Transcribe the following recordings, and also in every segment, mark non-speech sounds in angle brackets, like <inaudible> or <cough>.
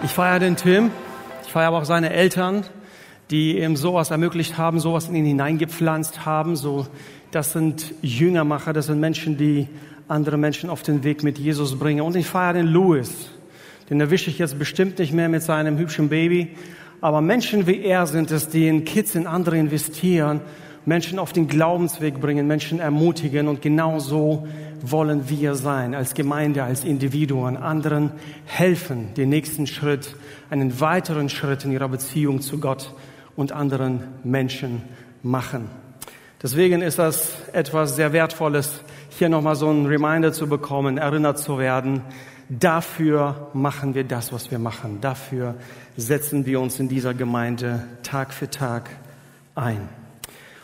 Ich feiere den Tim, ich feiere aber auch seine Eltern, die ihm sowas ermöglicht haben, sowas in ihn hineingepflanzt haben. So, das sind Jüngermacher, das sind Menschen, die andere Menschen auf den Weg mit Jesus bringen. Und ich feiere den Louis, den erwische ich jetzt bestimmt nicht mehr mit seinem hübschen Baby. Aber Menschen wie er sind es, die in Kids, in andere investieren, Menschen auf den Glaubensweg bringen, Menschen ermutigen. Und genau so wollen wir sein, als Gemeinde, als Individuen, anderen helfen, den nächsten Schritt, einen weiteren Schritt in ihrer Beziehung zu Gott und anderen Menschen machen. Deswegen ist das etwas sehr Wertvolles, hier nochmal so ein Reminder zu bekommen, erinnert zu werden. Dafür machen wir das, was wir machen. Dafür setzen wir uns in dieser Gemeinde Tag für Tag ein.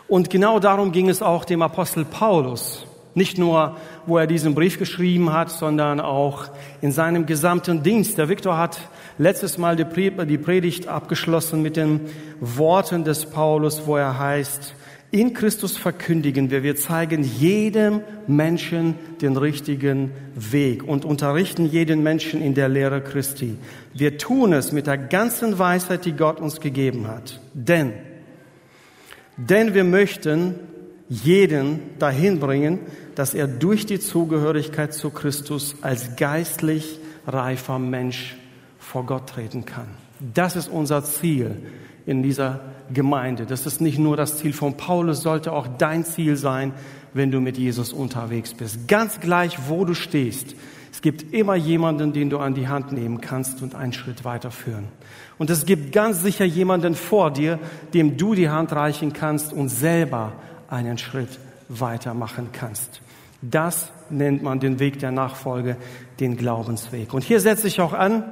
Und genau darum ging es auch dem Apostel Paulus. Nicht nur, wo er diesen Brief geschrieben hat, sondern auch in seinem gesamten Dienst. Der Viktor hat letztes Mal die Predigt abgeschlossen mit den Worten des Paulus, wo er heißt, in Christus verkündigen wir, wir zeigen jedem Menschen den richtigen Weg und unterrichten jeden Menschen in der Lehre Christi. Wir tun es mit der ganzen Weisheit, die Gott uns gegeben hat. Denn, denn wir möchten jeden dahin bringen, dass er durch die Zugehörigkeit zu Christus als geistlich reifer Mensch vor Gott treten kann. Das ist unser Ziel in dieser Gemeinde. Das ist nicht nur das Ziel von Paulus, sollte auch dein Ziel sein, wenn du mit Jesus unterwegs bist. Ganz gleich, wo du stehst. Es gibt immer jemanden, den du an die Hand nehmen kannst und einen Schritt weiterführen. Und es gibt ganz sicher jemanden vor dir, dem du die Hand reichen kannst und selber einen Schritt weitermachen kannst. Das nennt man den Weg der Nachfolge, den Glaubensweg. Und hier setze ich auch an,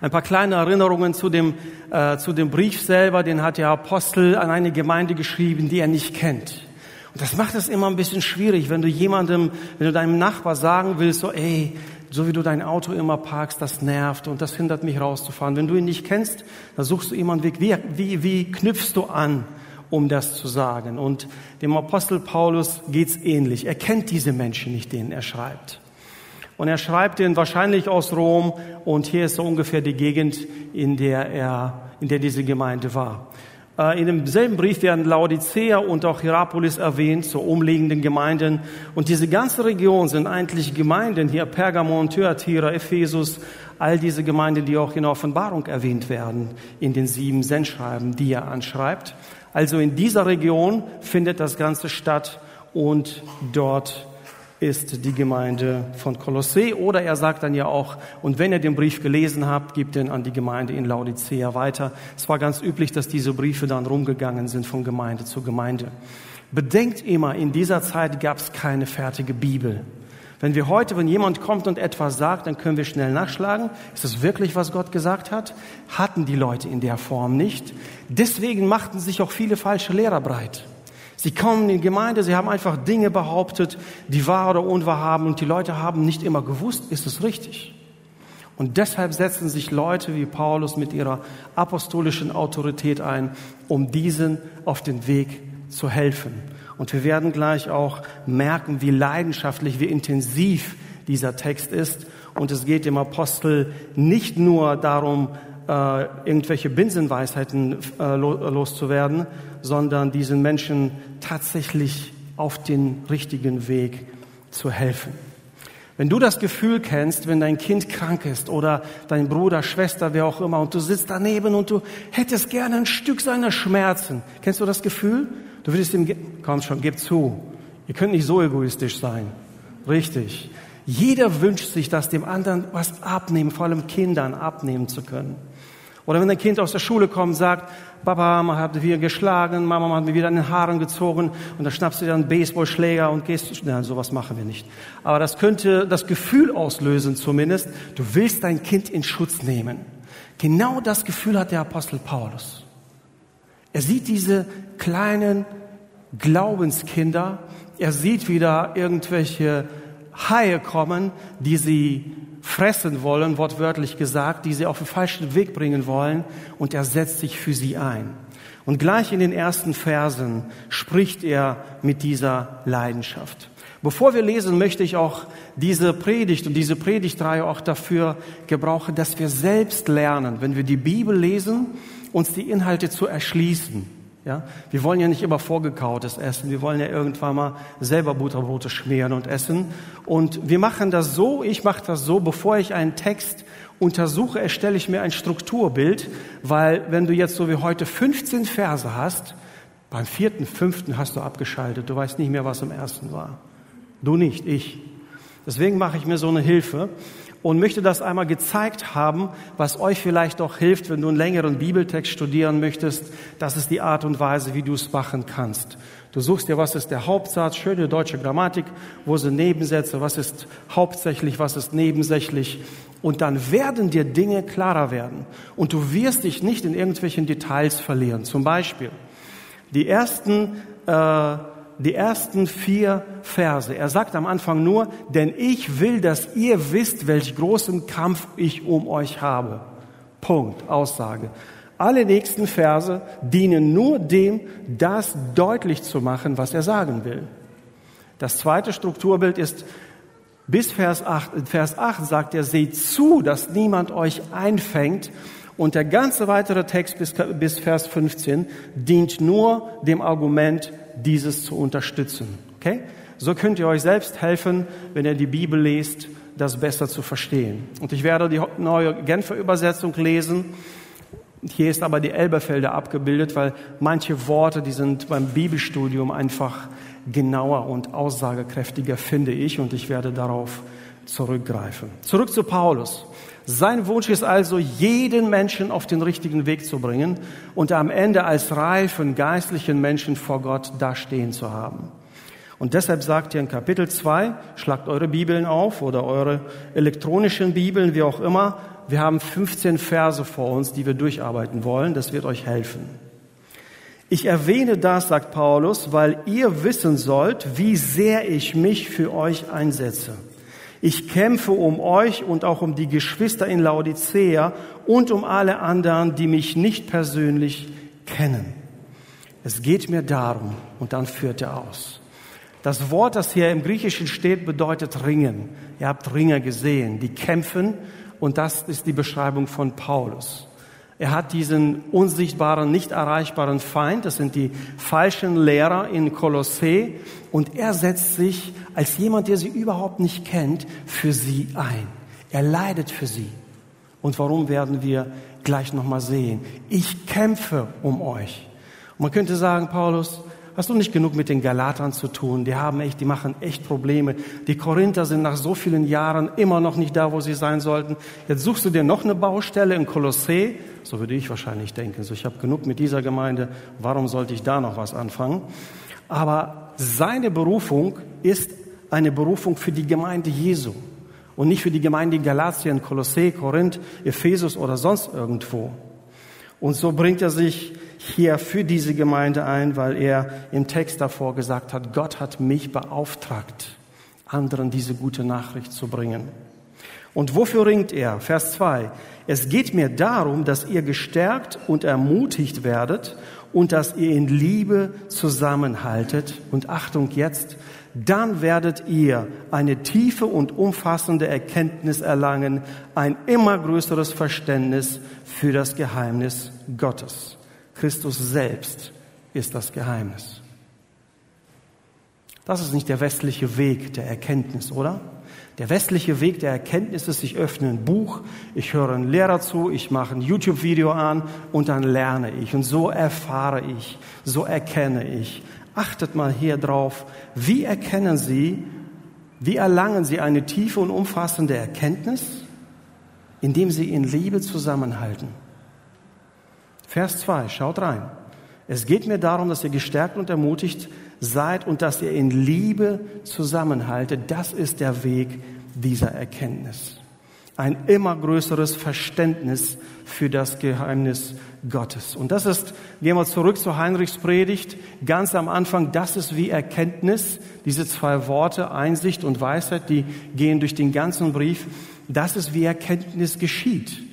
ein paar kleine Erinnerungen zu dem, äh, zu dem Brief selber, den hat der Apostel an eine Gemeinde geschrieben, die er nicht kennt. Und das macht es immer ein bisschen schwierig, wenn du jemandem, wenn du deinem Nachbar sagen willst, so, ey, so wie du dein Auto immer parkst, das nervt und das hindert mich rauszufahren. Wenn du ihn nicht kennst, dann suchst du immer einen Weg. Wie, wie, wie knüpfst du an? um das zu sagen. Und dem Apostel Paulus geht's ähnlich. Er kennt diese Menschen nicht, denen er schreibt. Und er schreibt den wahrscheinlich aus Rom und hier ist so ungefähr die Gegend, in der er, in der diese Gemeinde war. Äh, in demselben Brief werden Laodicea und auch Hierapolis erwähnt, so umliegenden Gemeinden. Und diese ganze Region sind eigentlich Gemeinden, hier Pergamon, Thyatira, Ephesus, all diese Gemeinden, die auch in der Offenbarung erwähnt werden, in den sieben Sendschreiben, die er anschreibt. Also in dieser Region findet das Ganze statt und dort ist die Gemeinde von Kolossee. Oder er sagt dann ja auch, und wenn ihr den Brief gelesen habt, gebt den an die Gemeinde in Laodicea weiter. Es war ganz üblich, dass diese Briefe dann rumgegangen sind von Gemeinde zu Gemeinde. Bedenkt immer, in dieser Zeit gab es keine fertige Bibel. Wenn wir heute, wenn jemand kommt und etwas sagt, dann können wir schnell nachschlagen. Ist es wirklich, was Gott gesagt hat? Hatten die Leute in der Form nicht. Deswegen machten sich auch viele falsche Lehrer breit. Sie kommen in die Gemeinde, sie haben einfach Dinge behauptet, die wahr oder unwahr haben und die Leute haben nicht immer gewusst, ist es richtig. Und deshalb setzen sich Leute wie Paulus mit ihrer apostolischen Autorität ein, um diesen auf den Weg zu helfen. Und wir werden gleich auch merken, wie leidenschaftlich, wie intensiv dieser Text ist. Und es geht dem Apostel nicht nur darum, äh, irgendwelche Binsenweisheiten äh, loszuwerden, sondern diesen Menschen tatsächlich auf den richtigen Weg zu helfen. Wenn du das Gefühl kennst, wenn dein Kind krank ist oder dein Bruder, Schwester, wer auch immer, und du sitzt daneben und du hättest gerne ein Stück seiner Schmerzen, kennst du das Gefühl? Du würdest ihm, komm schon, gib zu. Ihr könnt nicht so egoistisch sein. Richtig. Jeder wünscht sich, dass dem anderen was abnehmen, vor allem Kindern abnehmen zu können. Oder wenn ein Kind aus der Schule kommt und sagt, Papa hat mich wieder geschlagen, Mama hat mir wieder an den Haaren gezogen und dann schnappst du dir einen Baseballschläger und gehst, nein, sowas machen wir nicht. Aber das könnte das Gefühl auslösen zumindest, du willst dein Kind in Schutz nehmen. Genau das Gefühl hat der Apostel Paulus. Er sieht diese kleinen Glaubenskinder, er sieht wieder irgendwelche Haie kommen, die sie fressen wollen, wortwörtlich gesagt, die sie auf den falschen Weg bringen wollen, und er setzt sich für sie ein. Und gleich in den ersten Versen spricht er mit dieser Leidenschaft. Bevor wir lesen, möchte ich auch diese Predigt und diese Predigtreihe auch dafür gebrauchen, dass wir selbst lernen, wenn wir die Bibel lesen, uns die Inhalte zu erschließen. Ja, wir wollen ja nicht immer vorgekautes essen. Wir wollen ja irgendwann mal selber Butterbrote schmieren und essen. Und wir machen das so, ich mache das so, bevor ich einen Text untersuche, erstelle ich mir ein Strukturbild, weil wenn du jetzt so wie heute 15 Verse hast, beim vierten, fünften hast du abgeschaltet. Du weißt nicht mehr, was im ersten war. Du nicht, ich. Deswegen mache ich mir so eine Hilfe und möchte das einmal gezeigt haben, was euch vielleicht auch hilft, wenn du einen längeren Bibeltext studieren möchtest. Das ist die Art und Weise, wie du es machen kannst. Du suchst dir, was ist der Hauptsatz, schöne deutsche Grammatik, wo sind Nebensätze, was ist hauptsächlich, was ist nebensächlich. Und dann werden dir Dinge klarer werden. Und du wirst dich nicht in irgendwelchen Details verlieren. Zum Beispiel die ersten äh, die ersten vier Verse. Er sagt am Anfang nur, denn ich will, dass ihr wisst, welch großen Kampf ich um euch habe. Punkt, Aussage. Alle nächsten Verse dienen nur dem, das deutlich zu machen, was er sagen will. Das zweite Strukturbild ist, bis Vers 8, Vers 8 sagt er, seht zu, dass niemand euch einfängt. Und der ganze weitere Text bis, bis Vers 15 dient nur dem Argument, dieses zu unterstützen. Okay? So könnt ihr euch selbst helfen, wenn ihr die Bibel lest, das besser zu verstehen. Und ich werde die neue Genfer Übersetzung lesen. Hier ist aber die Elberfelder abgebildet, weil manche Worte, die sind beim Bibelstudium einfach genauer und aussagekräftiger, finde ich, und ich werde darauf zurückgreifen. Zurück zu Paulus. Sein Wunsch ist also, jeden Menschen auf den richtigen Weg zu bringen und am Ende als reifen geistlichen Menschen vor Gott dastehen zu haben. Und deshalb sagt er in Kapitel 2, schlagt eure Bibeln auf oder eure elektronischen Bibeln, wie auch immer. Wir haben 15 Verse vor uns, die wir durcharbeiten wollen. Das wird euch helfen. Ich erwähne das, sagt Paulus, weil ihr wissen sollt, wie sehr ich mich für euch einsetze. Ich kämpfe um euch und auch um die Geschwister in Laodicea und um alle anderen, die mich nicht persönlich kennen. Es geht mir darum, und dann führt er aus. Das Wort, das hier im Griechischen steht, bedeutet ringen. Ihr habt Ringer gesehen, die kämpfen, und das ist die Beschreibung von Paulus. Er hat diesen unsichtbaren, nicht erreichbaren Feind, das sind die falschen Lehrer in Kolossee, und er setzt sich als jemand, der sie überhaupt nicht kennt, für sie ein. Er leidet für sie. Und warum werden wir gleich nochmal sehen? Ich kämpfe um euch. Und man könnte sagen, Paulus, Hast du nicht genug mit den Galatern zu tun? Die haben echt, die machen echt Probleme. Die Korinther sind nach so vielen Jahren immer noch nicht da, wo sie sein sollten. Jetzt suchst du dir noch eine Baustelle in Kolossee. So würde ich wahrscheinlich denken. So, ich habe genug mit dieser Gemeinde. Warum sollte ich da noch was anfangen? Aber seine Berufung ist eine Berufung für die Gemeinde Jesu und nicht für die Gemeinde in Galatien, Kolossee, Korinth, Ephesus oder sonst irgendwo. Und so bringt er sich hier für diese Gemeinde ein, weil er im Text davor gesagt hat, Gott hat mich beauftragt, anderen diese gute Nachricht zu bringen. Und wofür ringt er? Vers 2. Es geht mir darum, dass ihr gestärkt und ermutigt werdet und dass ihr in Liebe zusammenhaltet. Und Achtung jetzt, dann werdet ihr eine tiefe und umfassende Erkenntnis erlangen, ein immer größeres Verständnis für das Geheimnis Gottes. Christus selbst ist das Geheimnis. Das ist nicht der westliche Weg der Erkenntnis, oder? Der westliche Weg der Erkenntnis ist, ich öffne ein Buch, ich höre einen Lehrer zu, ich mache ein YouTube-Video an und dann lerne ich. Und so erfahre ich, so erkenne ich. Achtet mal hier drauf, wie erkennen Sie, wie erlangen Sie eine tiefe und umfassende Erkenntnis? Indem Sie in Liebe zusammenhalten. Vers 2, schaut rein. Es geht mir darum, dass ihr gestärkt und ermutigt seid und dass ihr in Liebe zusammenhaltet. Das ist der Weg dieser Erkenntnis. Ein immer größeres Verständnis für das Geheimnis Gottes. Und das ist, gehen wir zurück zu Heinrichs Predigt, ganz am Anfang, das ist wie Erkenntnis. Diese zwei Worte, Einsicht und Weisheit, die gehen durch den ganzen Brief. Das ist wie Erkenntnis geschieht.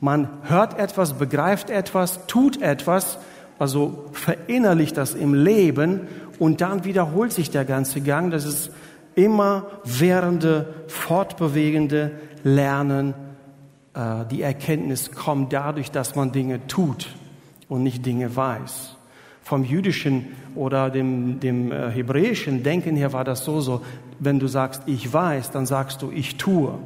Man hört etwas, begreift etwas, tut etwas, also verinnerlicht das im Leben und dann wiederholt sich der ganze Gang. Das ist immer währende, fortbewegende Lernen. Äh, die Erkenntnis kommt dadurch, dass man Dinge tut und nicht Dinge weiß. Vom jüdischen oder dem, dem äh, hebräischen Denken her war das so, so, wenn du sagst, ich weiß, dann sagst du, ich tue.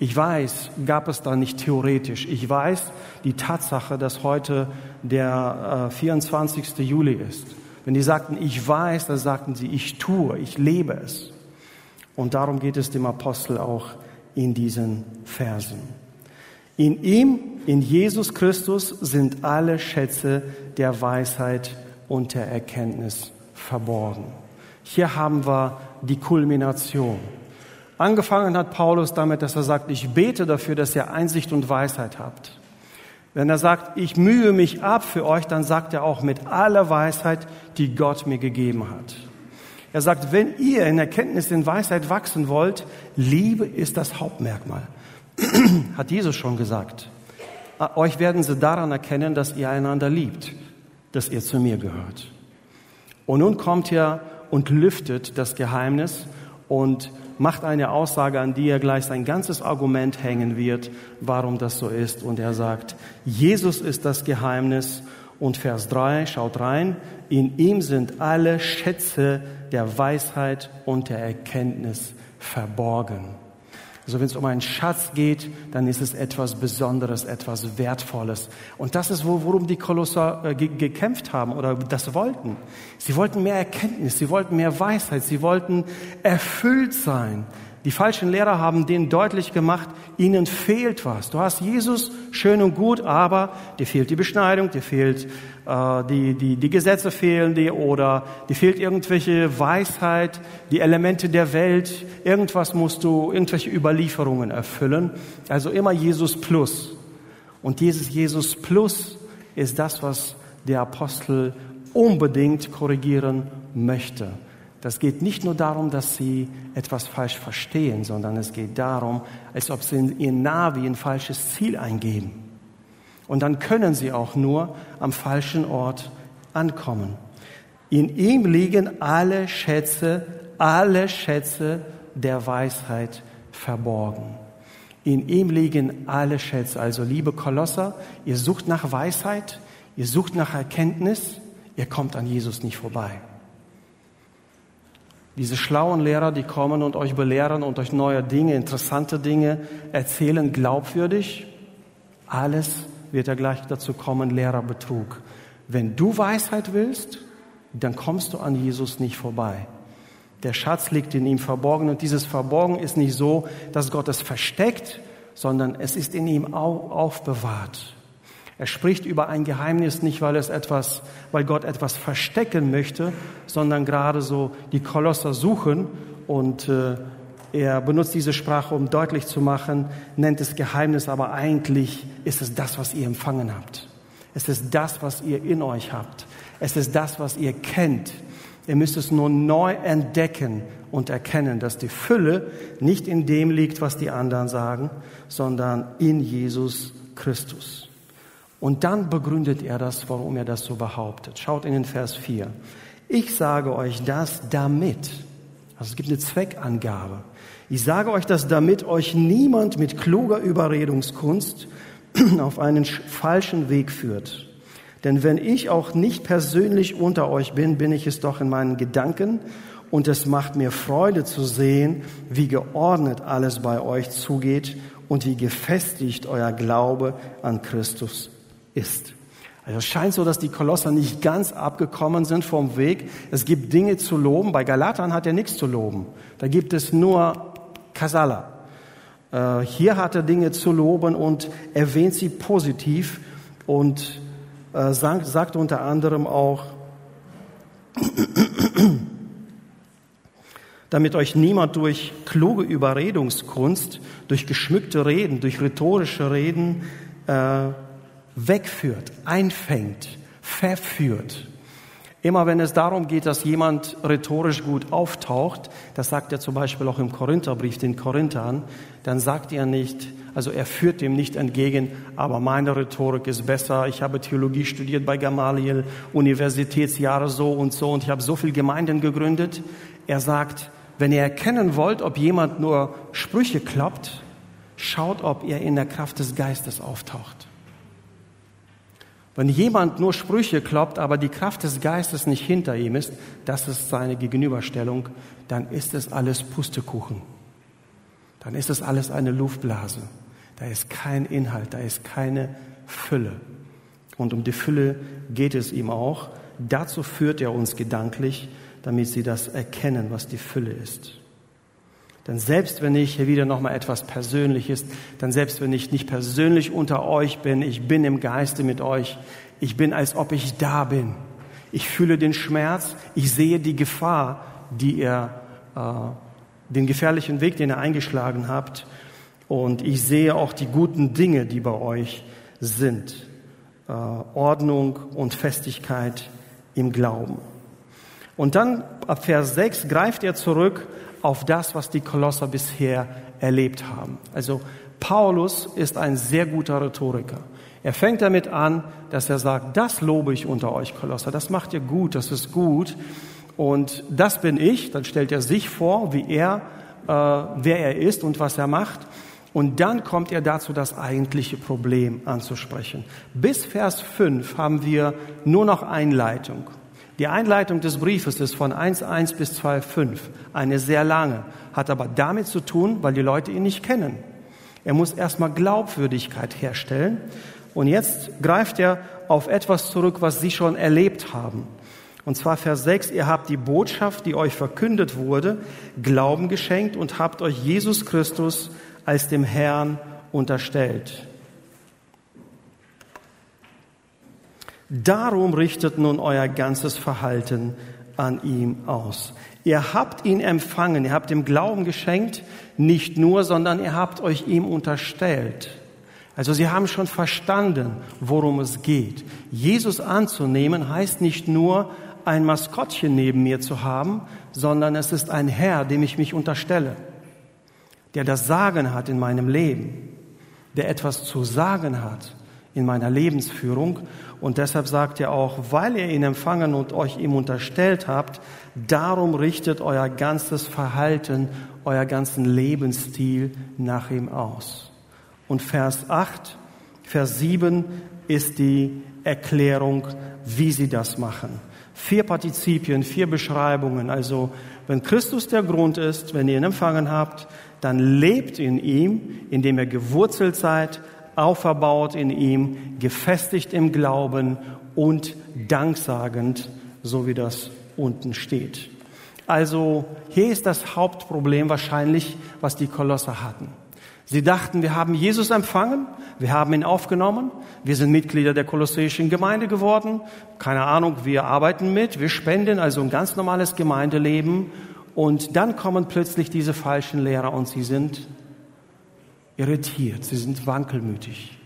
Ich weiß, gab es da nicht theoretisch. Ich weiß die Tatsache, dass heute der äh, 24. Juli ist. Wenn die sagten, ich weiß, dann sagten sie, ich tue, ich lebe es. Und darum geht es dem Apostel auch in diesen Versen. In ihm, in Jesus Christus, sind alle Schätze der Weisheit und der Erkenntnis verborgen. Hier haben wir die Kulmination. Angefangen hat Paulus damit, dass er sagt, ich bete dafür, dass ihr Einsicht und Weisheit habt. Wenn er sagt, ich mühe mich ab für euch, dann sagt er auch mit aller Weisheit, die Gott mir gegeben hat. Er sagt, wenn ihr in Erkenntnis, in Weisheit wachsen wollt, Liebe ist das Hauptmerkmal. <clears throat> hat Jesus schon gesagt. Euch werden sie daran erkennen, dass ihr einander liebt, dass ihr zu mir gehört. Und nun kommt er und lüftet das Geheimnis und macht eine Aussage, an die er gleich sein ganzes Argument hängen wird, warum das so ist. Und er sagt, Jesus ist das Geheimnis. Und Vers 3, schaut rein, in ihm sind alle Schätze der Weisheit und der Erkenntnis verborgen. Also wenn es um einen Schatz geht, dann ist es etwas Besonderes, etwas Wertvolles. Und das ist, worum die Kolosser äh, gekämpft haben oder das wollten. Sie wollten mehr Erkenntnis, sie wollten mehr Weisheit, sie wollten erfüllt sein. Die falschen Lehrer haben denen deutlich gemacht, ihnen fehlt was. Du hast Jesus, schön und gut, aber dir fehlt die Beschneidung, dir fehlt äh, die, die, die Gesetze fehlen dir oder dir fehlt irgendwelche Weisheit, die Elemente der Welt, irgendwas musst du, irgendwelche Überlieferungen erfüllen. Also immer Jesus plus. Und dieses Jesus plus ist das, was der Apostel unbedingt korrigieren möchte. Das geht nicht nur darum, dass sie etwas falsch verstehen, sondern es geht darum, als ob sie in ihr Navi ein falsches Ziel eingeben. Und dann können sie auch nur am falschen Ort ankommen. In ihm liegen alle Schätze, alle Schätze der Weisheit verborgen. In ihm liegen alle Schätze. Also liebe Kolosser, ihr sucht nach Weisheit, ihr sucht nach Erkenntnis, ihr kommt an Jesus nicht vorbei. Diese schlauen Lehrer, die kommen und euch belehren und euch neue Dinge, interessante Dinge erzählen, glaubwürdig, alles wird ja gleich dazu kommen, Lehrerbetrug. Wenn du Weisheit willst, dann kommst du an Jesus nicht vorbei. Der Schatz liegt in ihm verborgen und dieses Verborgen ist nicht so, dass Gott es versteckt, sondern es ist in ihm aufbewahrt. Er spricht über ein Geheimnis nicht, weil es etwas, weil Gott etwas verstecken möchte, sondern gerade so die Kolosser suchen und äh, er benutzt diese Sprache, um deutlich zu machen, nennt es Geheimnis, aber eigentlich ist es das, was ihr empfangen habt. Es ist das, was ihr in euch habt. Es ist das, was ihr kennt. Ihr müsst es nur neu entdecken und erkennen, dass die Fülle nicht in dem liegt, was die anderen sagen, sondern in Jesus Christus. Und dann begründet er das, warum er das so behauptet. Schaut in den Vers 4. Ich sage euch das damit. Also es gibt eine Zweckangabe. Ich sage euch das, damit euch niemand mit kluger Überredungskunst <clears throat> auf einen falschen Weg führt. Denn wenn ich auch nicht persönlich unter euch bin, bin ich es doch in meinen Gedanken und es macht mir Freude zu sehen, wie geordnet alles bei euch zugeht und wie gefestigt euer Glaube an Christus ist. Also es scheint so, dass die Kolosser nicht ganz abgekommen sind vom Weg. Es gibt Dinge zu loben. Bei Galatern hat er nichts zu loben. Da gibt es nur Kasala. Äh, hier hat er Dinge zu loben und erwähnt sie positiv und äh, sagt, sagt unter anderem auch, <clears throat> damit euch niemand durch kluge Überredungskunst, durch geschmückte Reden, durch rhetorische Reden äh, wegführt, einfängt, verführt. Immer wenn es darum geht, dass jemand rhetorisch gut auftaucht, das sagt er zum Beispiel auch im Korintherbrief den Korinthern, dann sagt er nicht, also er führt dem nicht entgegen, aber meine Rhetorik ist besser, ich habe Theologie studiert bei Gamaliel, Universitätsjahre so und so und ich habe so viele Gemeinden gegründet. Er sagt, wenn ihr erkennen wollt, ob jemand nur Sprüche kloppt, schaut, ob er in der Kraft des Geistes auftaucht. Wenn jemand nur Sprüche kloppt, aber die Kraft des Geistes nicht hinter ihm ist, das ist seine Gegenüberstellung, dann ist es alles Pustekuchen. Dann ist es alles eine Luftblase. Da ist kein Inhalt, da ist keine Fülle. Und um die Fülle geht es ihm auch. Dazu führt er uns gedanklich, damit sie das erkennen, was die Fülle ist. Denn selbst wenn ich hier wieder nochmal etwas Persönliches, dann selbst wenn ich nicht persönlich unter euch bin, ich bin im Geiste mit euch, ich bin, als ob ich da bin. Ich fühle den Schmerz, ich sehe die Gefahr, die ihr, äh, den gefährlichen Weg, den ihr eingeschlagen habt, und ich sehe auch die guten Dinge, die bei euch sind. Äh, Ordnung und Festigkeit im Glauben. Und dann ab Vers 6 greift er zurück auf das, was die Kolosser bisher erlebt haben. Also Paulus ist ein sehr guter Rhetoriker. Er fängt damit an, dass er sagt, das lobe ich unter euch Kolosser, das macht ihr gut, das ist gut. Und das bin ich. Dann stellt er sich vor, wie er, äh, wer er ist und was er macht. Und dann kommt er dazu, das eigentliche Problem anzusprechen. Bis Vers 5 haben wir nur noch Einleitung. Die Einleitung des Briefes ist von 1.1 bis 2.5, eine sehr lange, hat aber damit zu tun, weil die Leute ihn nicht kennen. Er muss erstmal Glaubwürdigkeit herstellen und jetzt greift er auf etwas zurück, was sie schon erlebt haben. Und zwar Vers 6, ihr habt die Botschaft, die euch verkündet wurde, Glauben geschenkt und habt euch Jesus Christus als dem Herrn unterstellt. Darum richtet nun euer ganzes Verhalten an ihm aus. Ihr habt ihn empfangen, ihr habt ihm Glauben geschenkt, nicht nur, sondern ihr habt euch ihm unterstellt. Also sie haben schon verstanden, worum es geht. Jesus anzunehmen heißt nicht nur, ein Maskottchen neben mir zu haben, sondern es ist ein Herr, dem ich mich unterstelle, der das Sagen hat in meinem Leben, der etwas zu sagen hat in meiner Lebensführung. Und deshalb sagt er auch, weil ihr ihn empfangen und euch ihm unterstellt habt, darum richtet euer ganzes Verhalten, euer ganzen Lebensstil nach ihm aus. Und Vers 8, Vers 7 ist die Erklärung, wie sie das machen. Vier Partizipien, vier Beschreibungen. Also, wenn Christus der Grund ist, wenn ihr ihn empfangen habt, dann lebt in ihm, indem ihr gewurzelt seid, auferbaut in ihm, gefestigt im Glauben und danksagend, so wie das unten steht. Also hier ist das Hauptproblem wahrscheinlich, was die Kolosser hatten. Sie dachten, wir haben Jesus empfangen, wir haben ihn aufgenommen, wir sind Mitglieder der kolosseischen Gemeinde geworden, keine Ahnung, wir arbeiten mit, wir spenden, also ein ganz normales Gemeindeleben. Und dann kommen plötzlich diese falschen Lehrer und sie sind irritiert, sie sind wankelmütig.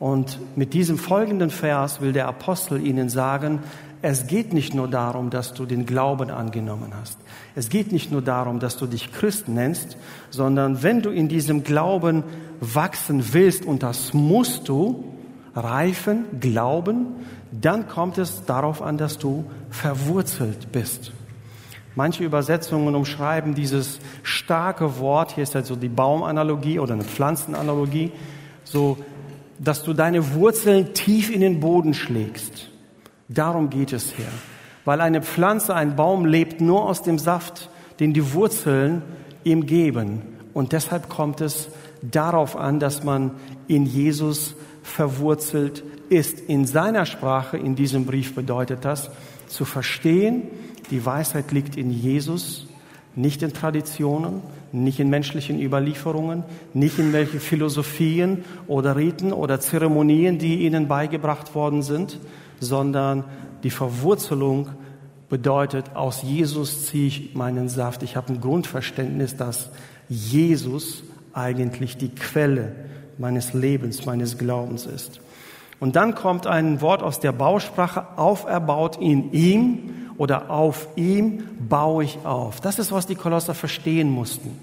Und mit diesem folgenden Vers will der Apostel ihnen sagen, es geht nicht nur darum, dass du den Glauben angenommen hast. Es geht nicht nur darum, dass du dich Christ nennst, sondern wenn du in diesem Glauben wachsen willst, und das musst du, reifen, glauben, dann kommt es darauf an, dass du verwurzelt bist. Manche Übersetzungen umschreiben dieses starke Wort, hier ist also die Baumanalogie oder eine Pflanzenanalogie, so, dass du deine Wurzeln tief in den Boden schlägst. Darum geht es hier. Weil eine Pflanze, ein Baum lebt nur aus dem Saft, den die Wurzeln ihm geben. Und deshalb kommt es darauf an, dass man in Jesus verwurzelt ist. In seiner Sprache, in diesem Brief bedeutet das, zu verstehen, die Weisheit liegt in Jesus, nicht in Traditionen, nicht in menschlichen Überlieferungen, nicht in welche Philosophien oder Riten oder Zeremonien, die ihnen beigebracht worden sind, sondern die Verwurzelung bedeutet, aus Jesus ziehe ich meinen Saft. Ich habe ein Grundverständnis, dass Jesus eigentlich die Quelle meines Lebens, meines Glaubens ist. Und dann kommt ein Wort aus der Bausprache, auferbaut in ihm oder auf ihm baue ich auf. Das ist, was die Kolosser verstehen mussten.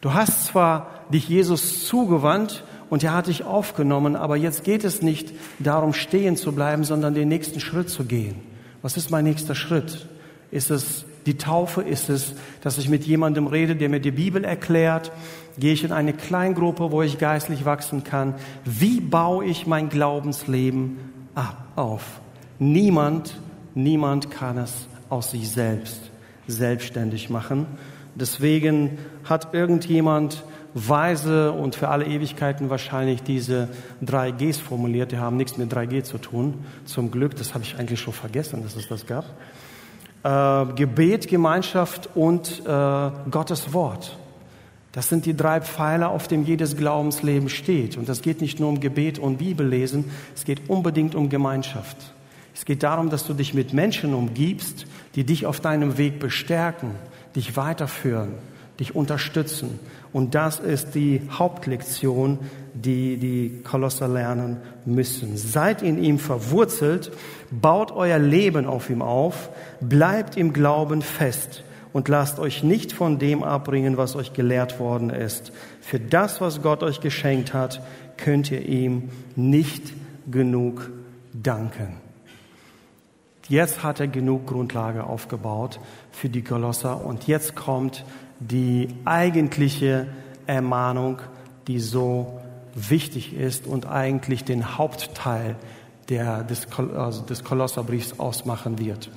Du hast zwar dich Jesus zugewandt und er hat dich aufgenommen, aber jetzt geht es nicht darum, stehen zu bleiben, sondern den nächsten Schritt zu gehen. Was ist mein nächster Schritt? Ist es die Taufe? Ist es, dass ich mit jemandem rede, der mir die Bibel erklärt? Gehe ich in eine Kleingruppe, wo ich geistlich wachsen kann? Wie baue ich mein Glaubensleben auf? Niemand, niemand kann es aus sich selbst selbstständig machen. Deswegen hat irgendjemand weise und für alle Ewigkeiten wahrscheinlich diese drei Gs formuliert. Die haben nichts mit 3G zu tun. Zum Glück, das habe ich eigentlich schon vergessen, dass es das gab. Äh, Gebet, Gemeinschaft und äh, Gottes Wort. Das sind die drei Pfeiler, auf dem jedes Glaubensleben steht. Und das geht nicht nur um Gebet und Bibellesen, es geht unbedingt um Gemeinschaft. Es geht darum, dass du dich mit Menschen umgibst, die dich auf deinem Weg bestärken, dich weiterführen, dich unterstützen. Und das ist die Hauptlektion, die die Kolosser lernen müssen. Seid in ihm verwurzelt, baut euer Leben auf ihm auf, bleibt im Glauben fest und lasst euch nicht von dem abbringen, was euch gelehrt worden ist. Für das, was Gott euch geschenkt hat, könnt ihr ihm nicht genug danken. Jetzt hat er genug Grundlage aufgebaut für die Kolosser und jetzt kommt die eigentliche Ermahnung, die so wichtig ist und eigentlich den Hauptteil der, des, also des Kolosserbriefs ausmachen wird.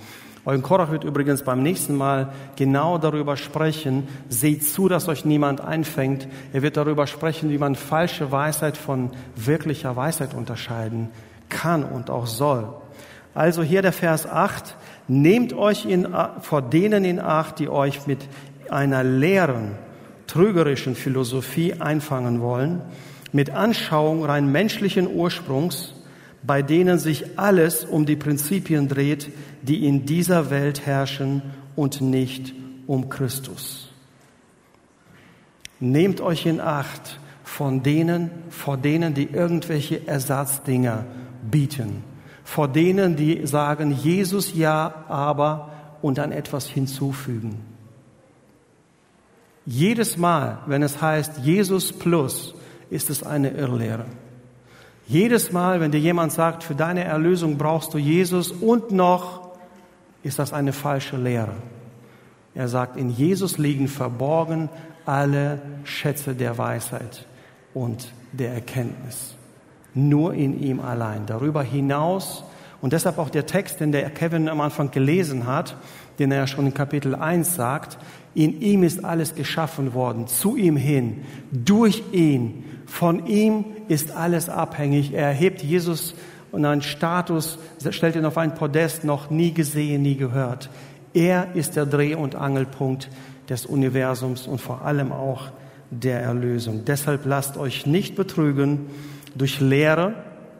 Euren Korach wird übrigens beim nächsten Mal genau darüber sprechen, seht zu, dass euch niemand einfängt. Er wird darüber sprechen, wie man falsche Weisheit von wirklicher Weisheit unterscheiden kann und auch soll. Also hier der Vers 8, nehmt euch in, vor denen in Acht, die euch mit einer leeren, trügerischen Philosophie einfangen wollen, mit Anschauung rein menschlichen Ursprungs, bei denen sich alles um die Prinzipien dreht, die in dieser Welt herrschen und nicht um Christus. Nehmt euch in Acht von denen, vor denen, die irgendwelche Ersatzdinger bieten, vor denen, die sagen, Jesus ja, aber und dann etwas hinzufügen. Jedes Mal, wenn es heißt Jesus plus, ist es eine Irrlehre. Jedes Mal, wenn dir jemand sagt, für deine Erlösung brauchst du Jesus und noch, ist das eine falsche Lehre. Er sagt, in Jesus liegen verborgen alle Schätze der Weisheit und der Erkenntnis. Nur in ihm allein. Darüber hinaus, und deshalb auch der Text, den der Kevin am Anfang gelesen hat, den er schon in Kapitel 1 sagt, in ihm ist alles geschaffen worden, zu ihm hin, durch ihn. Von ihm ist alles abhängig. Er erhebt Jesus und einen Status, stellt ihn auf ein Podest, noch nie gesehen, nie gehört. Er ist der Dreh- und Angelpunkt des Universums und vor allem auch der Erlösung. Deshalb lasst euch nicht betrügen durch Lehre,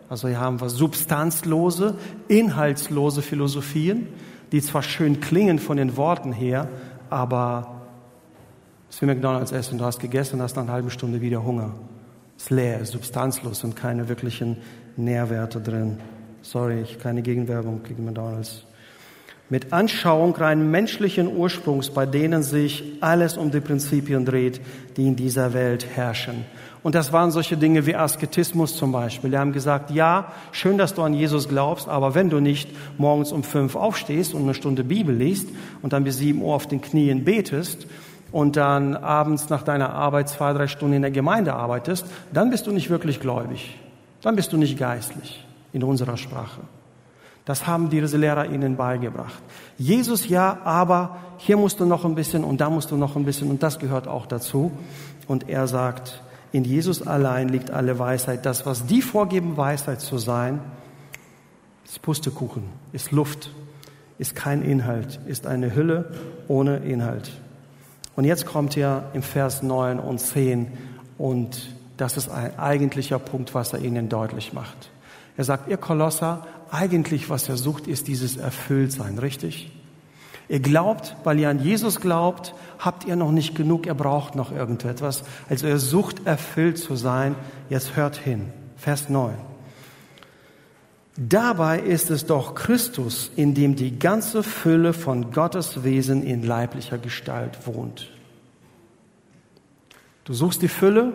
also hier haben wir substanzlose, inhaltslose Philosophien, die zwar schön klingen von den Worten her, aber es ist wie McDonalds essen. Du hast gegessen hast nach einer halben Stunde wieder Hunger. Es ist leer, ist substanzlos und keine wirklichen Nährwerte drin. Sorry, keine Gegenwerbung gegen McDonalds. Mit Anschauung rein menschlichen Ursprungs, bei denen sich alles um die Prinzipien dreht, die in dieser Welt herrschen. Und das waren solche Dinge wie Asketismus zum Beispiel. Die haben gesagt, ja, schön, dass du an Jesus glaubst, aber wenn du nicht morgens um fünf aufstehst und eine Stunde Bibel liest und dann bis sieben Uhr auf den Knien betest und dann abends nach deiner Arbeit zwei, drei Stunden in der Gemeinde arbeitest, dann bist du nicht wirklich gläubig. Dann bist du nicht geistlich in unserer Sprache. Das haben diese Lehrer ihnen beigebracht. Jesus ja, aber hier musst du noch ein bisschen und da musst du noch ein bisschen und das gehört auch dazu. Und er sagt, in Jesus allein liegt alle Weisheit. Das, was die vorgeben, Weisheit zu sein, ist Pustekuchen, ist Luft, ist kein Inhalt, ist eine Hülle ohne Inhalt. Und jetzt kommt er im Vers 9 und 10 und das ist ein eigentlicher Punkt, was er ihnen deutlich macht. Er sagt, ihr Kolosser, eigentlich was er sucht, ist dieses Erfülltsein, richtig? Ihr glaubt, weil ihr an Jesus glaubt, habt ihr noch nicht genug, ihr braucht noch irgendetwas. Also er sucht erfüllt zu sein. Jetzt hört hin. Vers 9. Dabei ist es doch Christus, in dem die ganze Fülle von Gottes Wesen in leiblicher Gestalt wohnt. Du suchst die Fülle,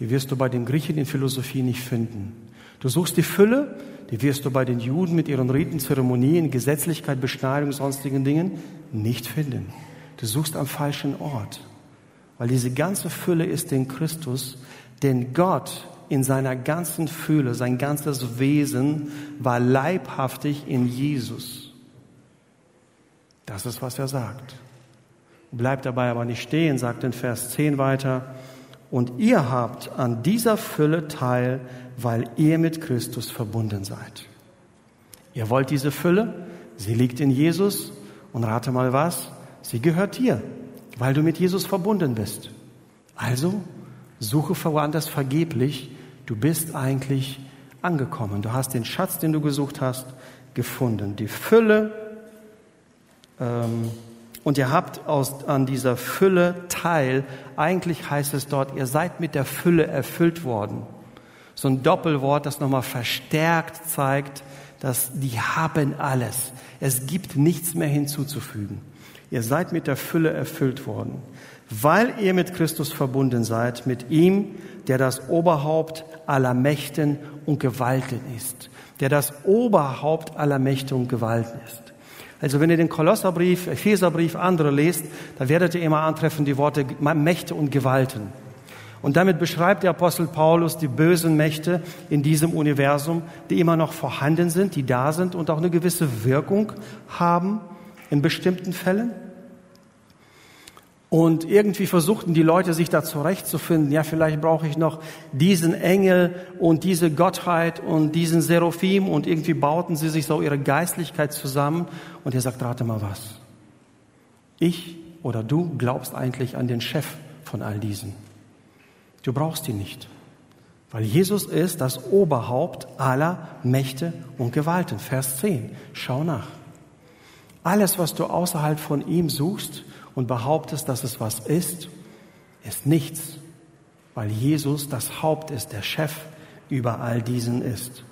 die wirst du bei den Griechen in Philosophie nicht finden. Du suchst die Fülle, die wirst du bei den Juden mit ihren Riten, Zeremonien, Gesetzlichkeit, Beschneidung, sonstigen Dingen nicht finden. Du suchst am falschen Ort, weil diese ganze Fülle ist in Christus, denn Gott in seiner ganzen Fülle, sein ganzes Wesen war leibhaftig in Jesus. Das ist, was er sagt. Bleibt dabei aber nicht stehen, sagt in Vers 10 weiter, und ihr habt an dieser Fülle teil, weil ihr mit Christus verbunden seid. Ihr wollt diese Fülle, sie liegt in Jesus und rate mal was, sie gehört dir, weil du mit Jesus verbunden bist. Also suche woanders vergeblich, du bist eigentlich angekommen. Du hast den Schatz, den du gesucht hast, gefunden. Die Fülle ähm, und ihr habt aus, an dieser Fülle teil. Eigentlich heißt es dort, ihr seid mit der Fülle erfüllt worden so ein Doppelwort, das nochmal verstärkt zeigt, dass die haben alles. Es gibt nichts mehr hinzuzufügen. Ihr seid mit der Fülle erfüllt worden, weil ihr mit Christus verbunden seid, mit ihm, der das Oberhaupt aller Mächten und Gewalten ist, der das Oberhaupt aller Mächte und Gewalten ist. Also wenn ihr den Kolosserbrief, Epheserbrief, andere lest, da werdet ihr immer antreffen die Worte Mächte und Gewalten. Und damit beschreibt der Apostel Paulus die bösen Mächte in diesem Universum, die immer noch vorhanden sind, die da sind und auch eine gewisse Wirkung haben in bestimmten Fällen. Und irgendwie versuchten die Leute sich da zurechtzufinden. Ja, vielleicht brauche ich noch diesen Engel und diese Gottheit und diesen Seraphim. Und irgendwie bauten sie sich so ihre Geistlichkeit zusammen. Und er sagt, rate mal was. Ich oder du glaubst eigentlich an den Chef von all diesen. Du brauchst ihn nicht, weil Jesus ist das Oberhaupt aller Mächte und Gewalten. Vers 10. Schau nach. Alles, was du außerhalb von ihm suchst und behauptest, dass es was ist, ist nichts, weil Jesus das Haupt ist, der Chef über all diesen ist.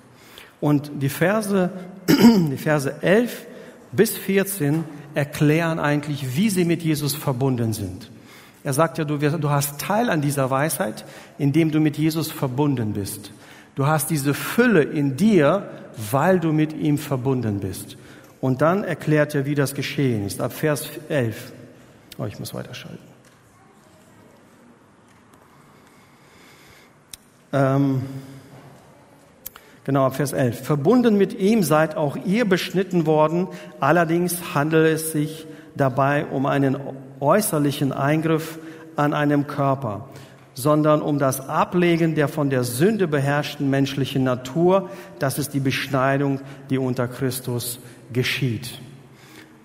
Und die Verse, <clears throat> die Verse 11 bis 14 erklären eigentlich, wie sie mit Jesus verbunden sind. Er sagt ja, du, du hast Teil an dieser Weisheit, indem du mit Jesus verbunden bist. Du hast diese Fülle in dir, weil du mit ihm verbunden bist. Und dann erklärt er, wie das geschehen ist. Ab Vers 11. Oh, ich muss weiterschalten. Ähm, genau, Vers 11. Verbunden mit ihm seid auch ihr beschnitten worden. Allerdings handelt es sich dabei um einen äußerlichen Eingriff an einem Körper, sondern um das Ablegen der von der Sünde beherrschten menschlichen Natur. Das ist die Beschneidung, die unter Christus geschieht.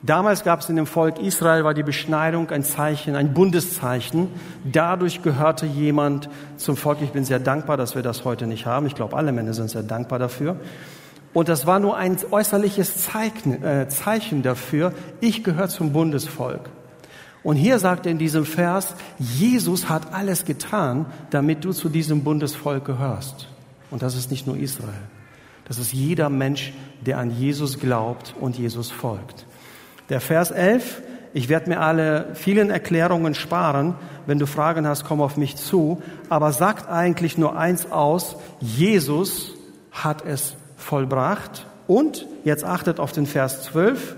Damals gab es in dem Volk Israel war die Beschneidung ein Zeichen, ein Bundeszeichen. Dadurch gehörte jemand zum Volk. Ich bin sehr dankbar, dass wir das heute nicht haben. Ich glaube, alle Männer sind sehr dankbar dafür. Und das war nur ein äußerliches äh, Zeichen dafür, ich gehöre zum Bundesvolk. Und hier sagt er in diesem Vers, Jesus hat alles getan, damit du zu diesem Bundesvolk gehörst. Und das ist nicht nur Israel. Das ist jeder Mensch, der an Jesus glaubt und Jesus folgt. Der Vers 11, ich werde mir alle vielen Erklärungen sparen. Wenn du Fragen hast, komm auf mich zu. Aber sagt eigentlich nur eins aus, Jesus hat es vollbracht. Und, jetzt achtet auf den Vers 12,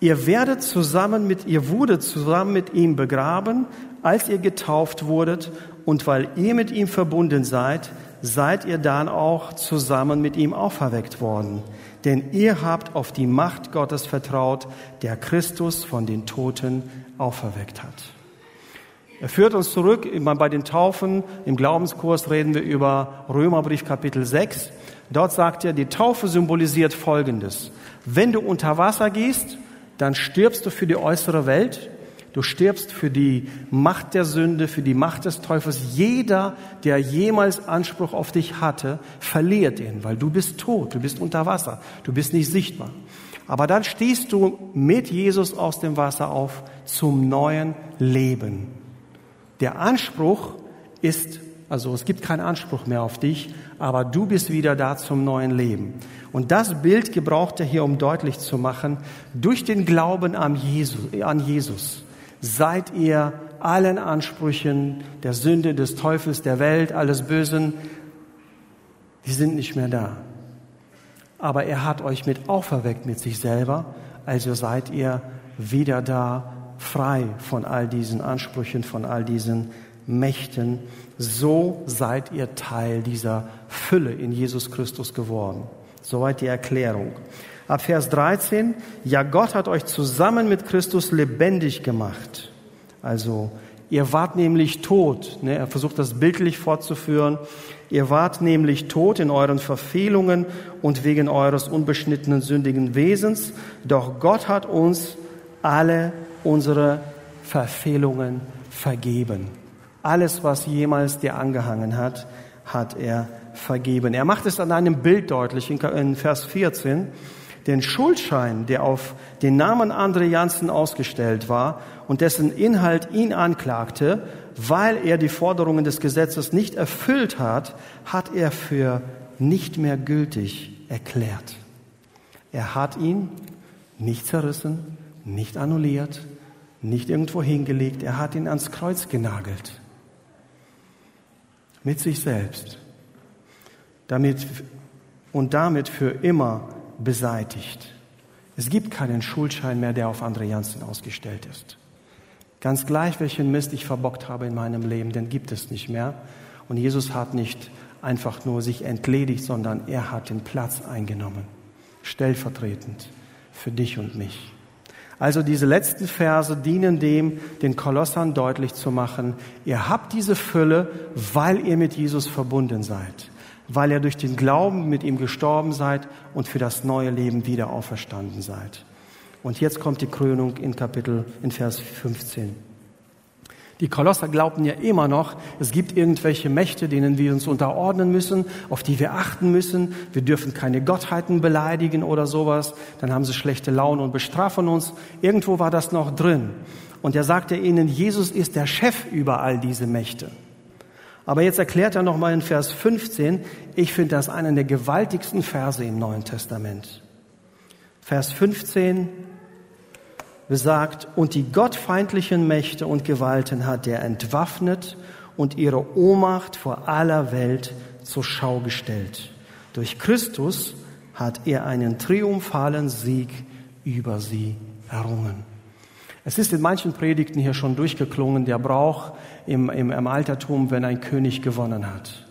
ihr werdet zusammen mit, ihr wurde zusammen mit ihm begraben, als ihr getauft wurdet, und weil ihr mit ihm verbunden seid, seid ihr dann auch zusammen mit ihm auferweckt worden. Denn ihr habt auf die Macht Gottes vertraut, der Christus von den Toten auferweckt hat. Er führt uns zurück, bei den Taufen, im Glaubenskurs reden wir über Römerbrief Kapitel 6. Dort sagt er, die Taufe symbolisiert Folgendes. Wenn du unter Wasser gehst, dann stirbst du für die äußere Welt. Du stirbst für die Macht der Sünde, für die Macht des Teufels. Jeder, der jemals Anspruch auf dich hatte, verliert ihn, weil du bist tot, du bist unter Wasser, du bist nicht sichtbar. Aber dann stehst du mit Jesus aus dem Wasser auf zum neuen Leben. Der Anspruch ist also es gibt keinen Anspruch mehr auf dich, aber du bist wieder da zum neuen Leben. Und das Bild gebraucht er hier, um deutlich zu machen, durch den Glauben an Jesus, an Jesus seid ihr allen Ansprüchen der Sünde, des Teufels, der Welt, alles Bösen Die sind nicht mehr da. Aber er hat euch mit auferweckt mit sich selber, also seid ihr wieder da, frei von all diesen Ansprüchen, von all diesen Mächten. So seid ihr Teil dieser Fülle in Jesus Christus geworden. Soweit die Erklärung. Ab Vers 13, ja Gott hat euch zusammen mit Christus lebendig gemacht. Also ihr wart nämlich tot. Ne? Er versucht das bildlich fortzuführen. Ihr wart nämlich tot in euren Verfehlungen und wegen eures unbeschnittenen sündigen Wesens. Doch Gott hat uns alle unsere Verfehlungen vergeben. Alles, was jemals dir angehangen hat, hat er vergeben. Er macht es an einem Bild deutlich in Vers 14. Den Schuldschein, der auf den Namen Andre Janssen ausgestellt war und dessen Inhalt ihn anklagte, weil er die Forderungen des Gesetzes nicht erfüllt hat, hat er für nicht mehr gültig erklärt. Er hat ihn nicht zerrissen, nicht annulliert, nicht irgendwo hingelegt, er hat ihn ans Kreuz genagelt. Mit sich selbst. Damit und damit für immer beseitigt. Es gibt keinen Schuldschein mehr, der auf Andre Janssen ausgestellt ist. Ganz gleich, welchen Mist ich verbockt habe in meinem Leben, den gibt es nicht mehr. Und Jesus hat nicht einfach nur sich entledigt, sondern er hat den Platz eingenommen, stellvertretend für dich und mich. Also diese letzten Verse dienen dem, den Kolossern deutlich zu machen, ihr habt diese Fülle, weil ihr mit Jesus verbunden seid, weil ihr durch den Glauben mit ihm gestorben seid und für das neue Leben wieder auferstanden seid. Und jetzt kommt die Krönung in Kapitel, in Vers 15. Die Kolosser glaubten ja immer noch, es gibt irgendwelche Mächte, denen wir uns unterordnen müssen, auf die wir achten müssen. Wir dürfen keine Gottheiten beleidigen oder sowas. Dann haben sie schlechte Laune und bestrafen uns. Irgendwo war das noch drin. Und er sagte ihnen, Jesus ist der Chef über all diese Mächte. Aber jetzt erklärt er nochmal in Vers 15, ich finde das einen der gewaltigsten Verse im Neuen Testament. Vers 15, besagt, und die gottfeindlichen Mächte und Gewalten hat er entwaffnet und ihre Ohnmacht vor aller Welt zur Schau gestellt. Durch Christus hat er einen triumphalen Sieg über sie errungen. Es ist in manchen Predigten hier schon durchgeklungen, der Brauch im, im, im Altertum, wenn ein König gewonnen hat.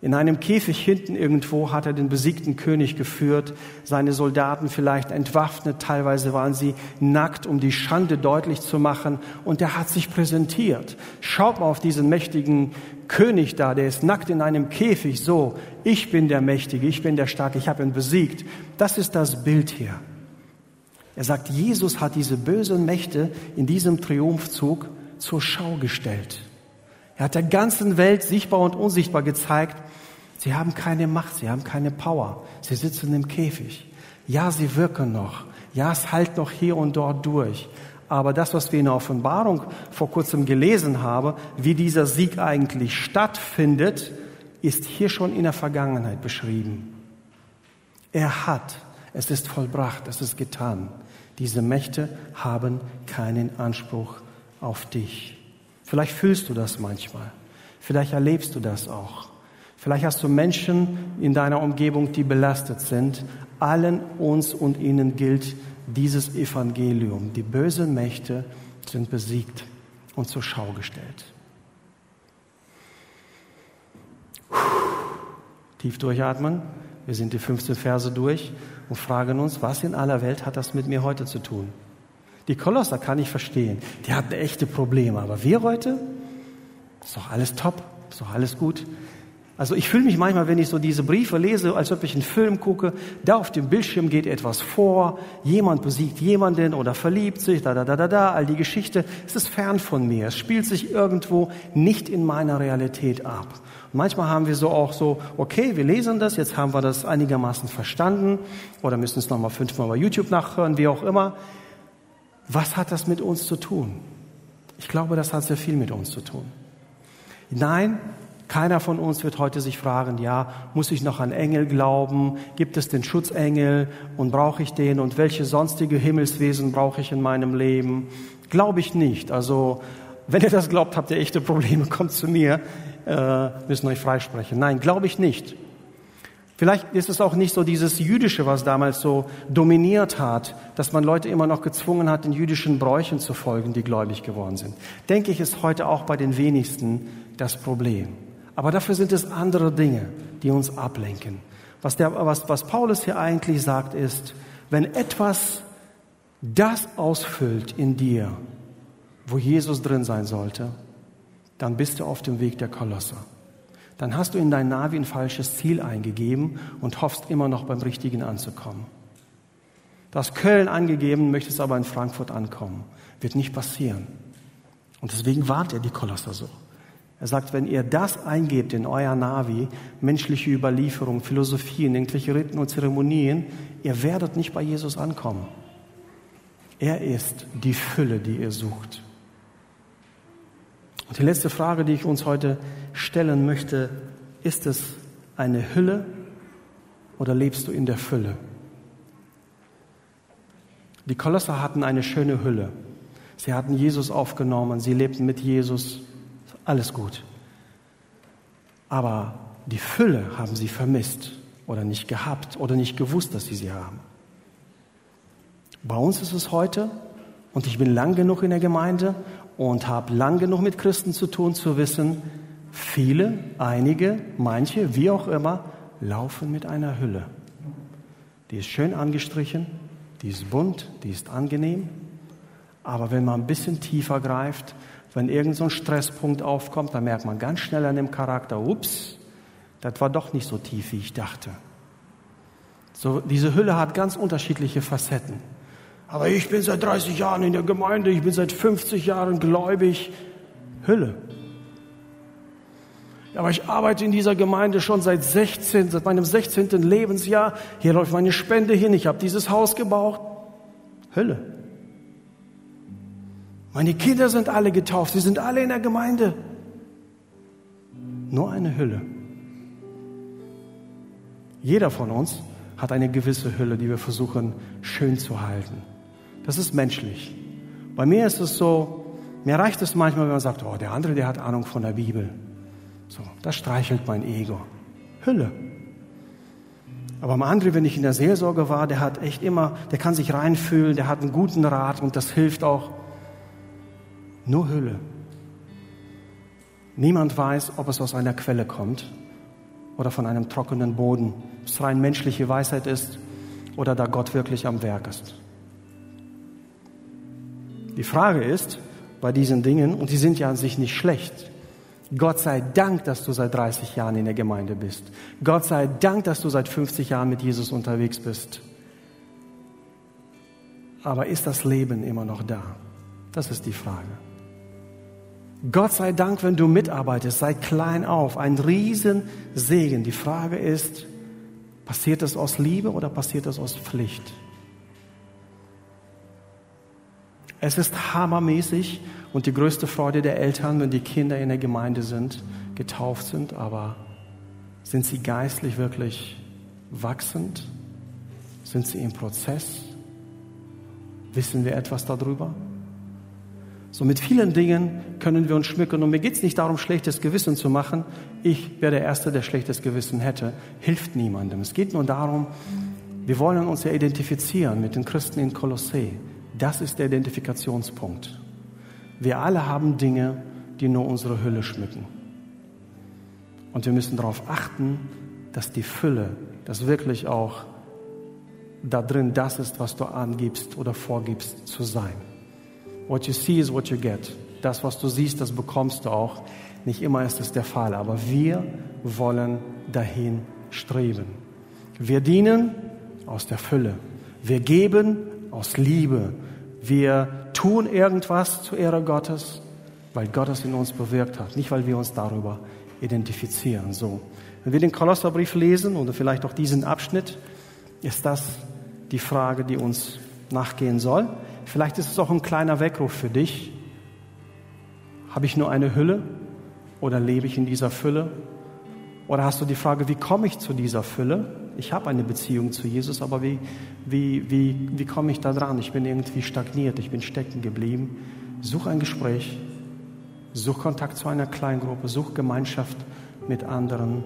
In einem Käfig hinten irgendwo hat er den besiegten König geführt, seine Soldaten vielleicht entwaffnet, teilweise waren sie nackt, um die Schande deutlich zu machen, und er hat sich präsentiert. Schaut mal auf diesen mächtigen König da, der ist nackt in einem Käfig, so, ich bin der Mächtige, ich bin der Starke, ich habe ihn besiegt. Das ist das Bild hier. Er sagt, Jesus hat diese bösen Mächte in diesem Triumphzug zur Schau gestellt. Er hat der ganzen Welt sichtbar und unsichtbar gezeigt, Sie haben keine Macht, sie haben keine Power. Sie sitzen im Käfig. Ja, sie wirken noch. Ja, es halt noch hier und dort durch. Aber das, was wir in der Offenbarung vor kurzem gelesen haben, wie dieser Sieg eigentlich stattfindet, ist hier schon in der Vergangenheit beschrieben. Er hat, es ist vollbracht, es ist getan. Diese Mächte haben keinen Anspruch auf dich. Vielleicht fühlst du das manchmal. Vielleicht erlebst du das auch. Vielleicht hast du Menschen in deiner Umgebung, die belastet sind. Allen uns und ihnen gilt dieses Evangelium. Die bösen Mächte sind besiegt und zur Schau gestellt. Tief durchatmen. Wir sind die 15 Verse durch und fragen uns, was in aller Welt hat das mit mir heute zu tun? Die Kolosser kann ich verstehen. Die hatten echte Probleme. Aber wir heute? Ist doch alles top. Ist doch alles gut. Also ich fühle mich manchmal, wenn ich so diese Briefe lese, als ob ich einen Film gucke. Da auf dem Bildschirm geht etwas vor, jemand besiegt jemanden oder verliebt sich, da da da da da, all die Geschichte. Es ist fern von mir. Es spielt sich irgendwo nicht in meiner Realität ab. Manchmal haben wir so auch so, okay, wir lesen das, jetzt haben wir das einigermaßen verstanden oder müssen es nochmal fünfmal bei YouTube nachhören, wie auch immer. Was hat das mit uns zu tun? Ich glaube, das hat sehr viel mit uns zu tun. Nein, keiner von uns wird heute sich fragen, ja, muss ich noch an Engel glauben? Gibt es den Schutzengel und brauche ich den? Und welche sonstige Himmelswesen brauche ich in meinem Leben? Glaube ich nicht. Also, wenn ihr das glaubt, habt ihr echte Probleme. Kommt zu mir, äh, müssen euch freisprechen. Nein, glaube ich nicht. Vielleicht ist es auch nicht so dieses Jüdische, was damals so dominiert hat, dass man Leute immer noch gezwungen hat, den jüdischen Bräuchen zu folgen, die gläubig geworden sind. Denke ich, ist heute auch bei den wenigsten das Problem. Aber dafür sind es andere Dinge, die uns ablenken. Was, der, was, was Paulus hier eigentlich sagt, ist, wenn etwas das ausfüllt in dir, wo Jesus drin sein sollte, dann bist du auf dem Weg der Kolosse dann hast du in dein Navi ein falsches Ziel eingegeben und hoffst immer noch beim Richtigen anzukommen. Du hast Köln angegeben, möchtest aber in Frankfurt ankommen. Wird nicht passieren. Und deswegen warnt er die Kolosser so. Er sagt, wenn ihr das eingebt in euer Navi, menschliche Überlieferung, Philosophien, irgendwelche Riten und Zeremonien, ihr werdet nicht bei Jesus ankommen. Er ist die Fülle, die ihr sucht. Und die letzte Frage, die ich uns heute stellen möchte, ist es eine Hülle oder lebst du in der Fülle? Die Kolosser hatten eine schöne Hülle. Sie hatten Jesus aufgenommen, sie lebten mit Jesus, alles gut. Aber die Fülle haben sie vermisst oder nicht gehabt oder nicht gewusst, dass sie sie haben. Bei uns ist es heute, und ich bin lang genug in der Gemeinde und habe lang genug mit Christen zu tun, zu wissen, viele, einige, manche, wie auch immer, laufen mit einer Hülle. Die ist schön angestrichen, die ist bunt, die ist angenehm. Aber wenn man ein bisschen tiefer greift, wenn irgend so ein Stresspunkt aufkommt, dann merkt man ganz schnell an dem Charakter, ups, das war doch nicht so tief, wie ich dachte. So, diese Hülle hat ganz unterschiedliche Facetten. Aber ich bin seit 30 Jahren in der Gemeinde, ich bin seit 50 Jahren gläubig. Hülle. Aber ich arbeite in dieser Gemeinde schon seit 16, seit meinem 16. Lebensjahr. Hier läuft meine Spende hin. Ich habe dieses Haus gebaut. Hölle. Meine Kinder sind alle getauft. Sie sind alle in der Gemeinde. Nur eine Hülle. Jeder von uns hat eine gewisse Hülle, die wir versuchen schön zu halten. Das ist menschlich. Bei mir ist es so, mir reicht es manchmal, wenn man sagt, oh, der andere, der hat Ahnung von der Bibel. So, das streichelt mein Ego. Hülle. Aber am anderen, wenn ich in der Seelsorge war, der hat echt immer, der kann sich reinfühlen, der hat einen guten Rat und das hilft auch. Nur Hülle. Niemand weiß, ob es aus einer Quelle kommt oder von einem trockenen Boden, ob es rein menschliche Weisheit ist oder da Gott wirklich am Werk ist. Die Frage ist bei diesen Dingen, und die sind ja an sich nicht schlecht, Gott sei Dank, dass du seit 30 Jahren in der Gemeinde bist. Gott sei Dank, dass du seit 50 Jahren mit Jesus unterwegs bist. Aber ist das Leben immer noch da? Das ist die Frage. Gott sei Dank, wenn du mitarbeitest, sei klein auf, ein Riesensegen. Die Frage ist, passiert das aus Liebe oder passiert das aus Pflicht? Es ist hammermäßig und die größte Freude der Eltern, wenn die Kinder in der Gemeinde sind, getauft sind, aber sind sie geistlich wirklich wachsend? Sind sie im Prozess? Wissen wir etwas darüber? So mit vielen Dingen können wir uns schmücken. Und mir geht es nicht darum, schlechtes Gewissen zu machen. Ich wäre der Erste, der schlechtes Gewissen hätte. Hilft niemandem. Es geht nur darum, wir wollen uns ja identifizieren mit den Christen in Kolossee. Das ist der Identifikationspunkt. Wir alle haben Dinge, die nur unsere Hülle schmücken. Und wir müssen darauf achten, dass die Fülle, dass wirklich auch da drin das ist, was du angibst oder vorgibst zu sein. What you see is what you get. Das, was du siehst, das bekommst du auch. Nicht immer ist es der Fall, aber wir wollen dahin streben. Wir dienen aus der Fülle. Wir geben aus Liebe. Wir tun irgendwas zur Ehre Gottes, weil Gott es in uns bewirkt hat, nicht weil wir uns darüber identifizieren. So. Wenn wir den Kolosserbrief lesen oder vielleicht auch diesen Abschnitt, ist das die Frage, die uns nachgehen soll. Vielleicht ist es auch ein kleiner Weckruf für dich. Habe ich nur eine Hülle oder lebe ich in dieser Fülle? Oder hast du die Frage, wie komme ich zu dieser Fülle? Ich habe eine Beziehung zu Jesus, aber wie, wie, wie, wie komme ich da dran? Ich bin irgendwie stagniert, ich bin stecken geblieben. Such ein Gespräch, such Kontakt zu einer Kleingruppe, such Gemeinschaft mit anderen,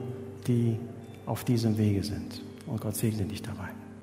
die auf diesem Wege sind. Und Gott segne dich dabei.